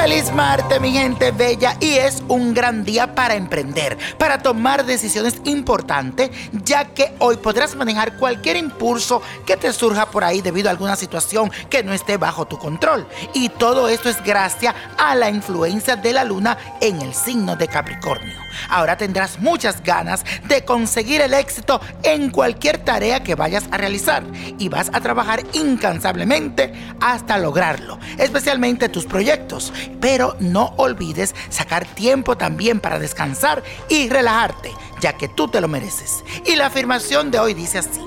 Feliz Marte, mi gente bella, y es un gran día para emprender, para tomar decisiones importantes, ya que hoy podrás manejar cualquier impulso que te surja por ahí debido a alguna situación que no esté bajo tu control. Y todo esto es gracias a la influencia de la luna en el signo de Capricornio. Ahora tendrás muchas ganas de conseguir el éxito en cualquier tarea que vayas a realizar y vas a trabajar incansablemente hasta lograrlo, especialmente tus proyectos. Pero no olvides sacar tiempo también para descansar y relajarte, ya que tú te lo mereces. Y la afirmación de hoy dice así,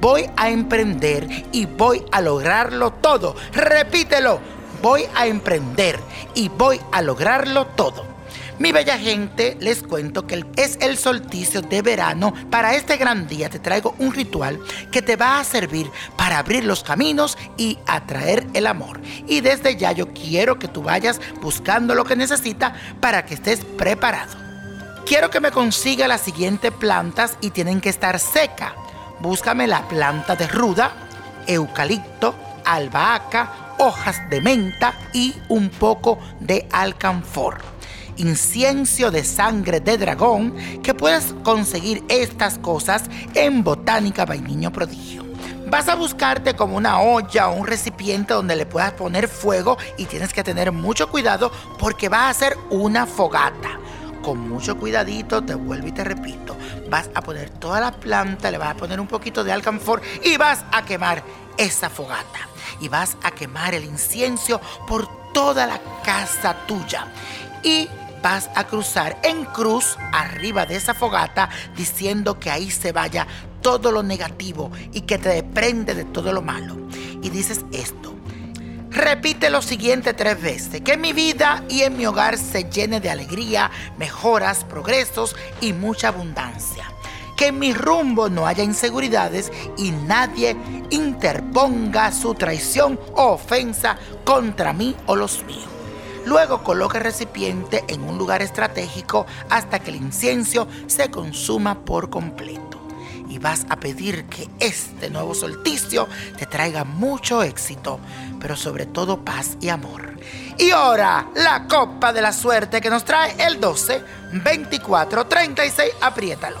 voy a emprender y voy a lograrlo todo. Repítelo, voy a emprender y voy a lograrlo todo. Mi bella gente, les cuento que es el solsticio de verano. Para este gran día te traigo un ritual que te va a servir para abrir los caminos y atraer el amor. Y desde ya yo quiero que tú vayas buscando lo que necesitas para que estés preparado. Quiero que me consiga las siguientes plantas y tienen que estar secas. Búscame la planta de ruda, eucalipto, albahaca, hojas de menta y un poco de alcanfor incienso de sangre de dragón, que puedes conseguir estas cosas en Botánica Vainiño Prodigio. Vas a buscarte como una olla o un recipiente donde le puedas poner fuego y tienes que tener mucho cuidado porque va a ser una fogata. Con mucho cuidadito, te vuelvo y te repito, vas a poner toda la planta, le vas a poner un poquito de alcanfor y vas a quemar esa fogata. Y vas a quemar el incienso por toda la casa tuya. Y vas a cruzar en cruz arriba de esa fogata diciendo que ahí se vaya todo lo negativo y que te deprende de todo lo malo. Y dices esto. Repite lo siguiente tres veces, que mi vida y en mi hogar se llene de alegría, mejoras, progresos y mucha abundancia. Que en mi rumbo no haya inseguridades y nadie interponga su traición o ofensa contra mí o los míos. Luego coloca el recipiente en un lugar estratégico hasta que el incienso se consuma por completo. Y vas a pedir que este nuevo solsticio te traiga mucho éxito, pero sobre todo paz y amor. Y ahora, la copa de la suerte que nos trae el 12, 24, 36, apriétalo,